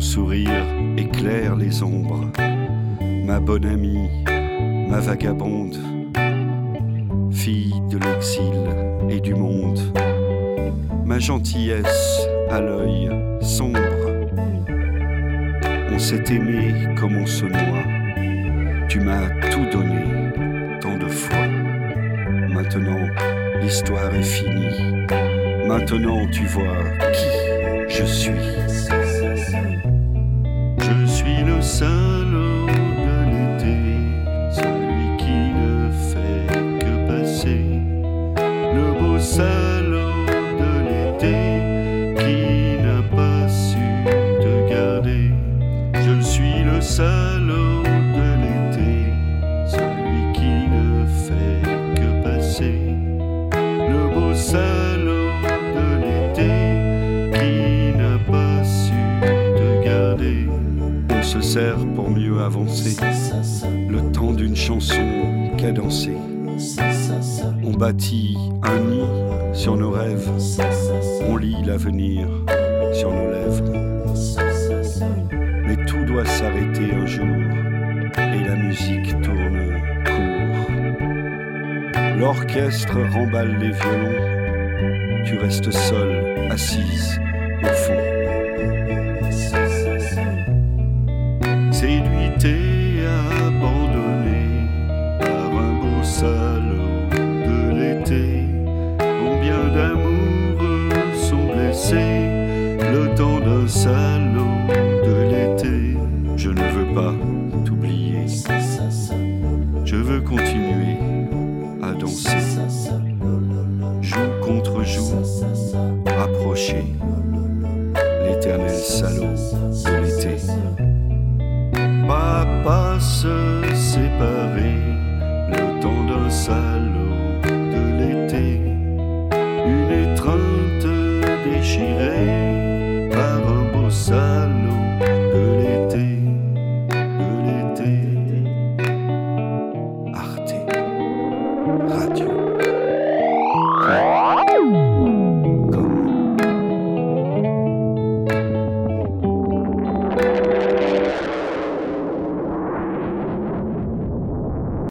Ton sourire éclaire les ombres, ma bonne amie, ma vagabonde, fille de l'exil et du monde, ma gentillesse à l'œil sombre. On s'est aimé comme on se noie, tu m'as tout donné tant de fois. Maintenant, l'histoire est finie. Maintenant, tu vois qui je suis. Je suis le salaud Sert pour mieux avancer. Le temps d'une chanson cadencée. On bâtit un nid sur nos rêves. On lit l'avenir sur nos lèvres. Mais tout doit s'arrêter un jour. Et la musique tourne court. L'orchestre remballe les violons. Tu restes seule, assise au fond. Séduite et abandonnée par un beau salaud de l'été. Combien d'amoureux sont blessés le temps d'un salaud de l'été. Je ne veux pas t'oublier. Je veux continuer à danser. Joue contre joue, rapproché. L'éternel salaud de l'été. Pas se séparer le temps d'un salaud de l'été. Une étreinte déchirée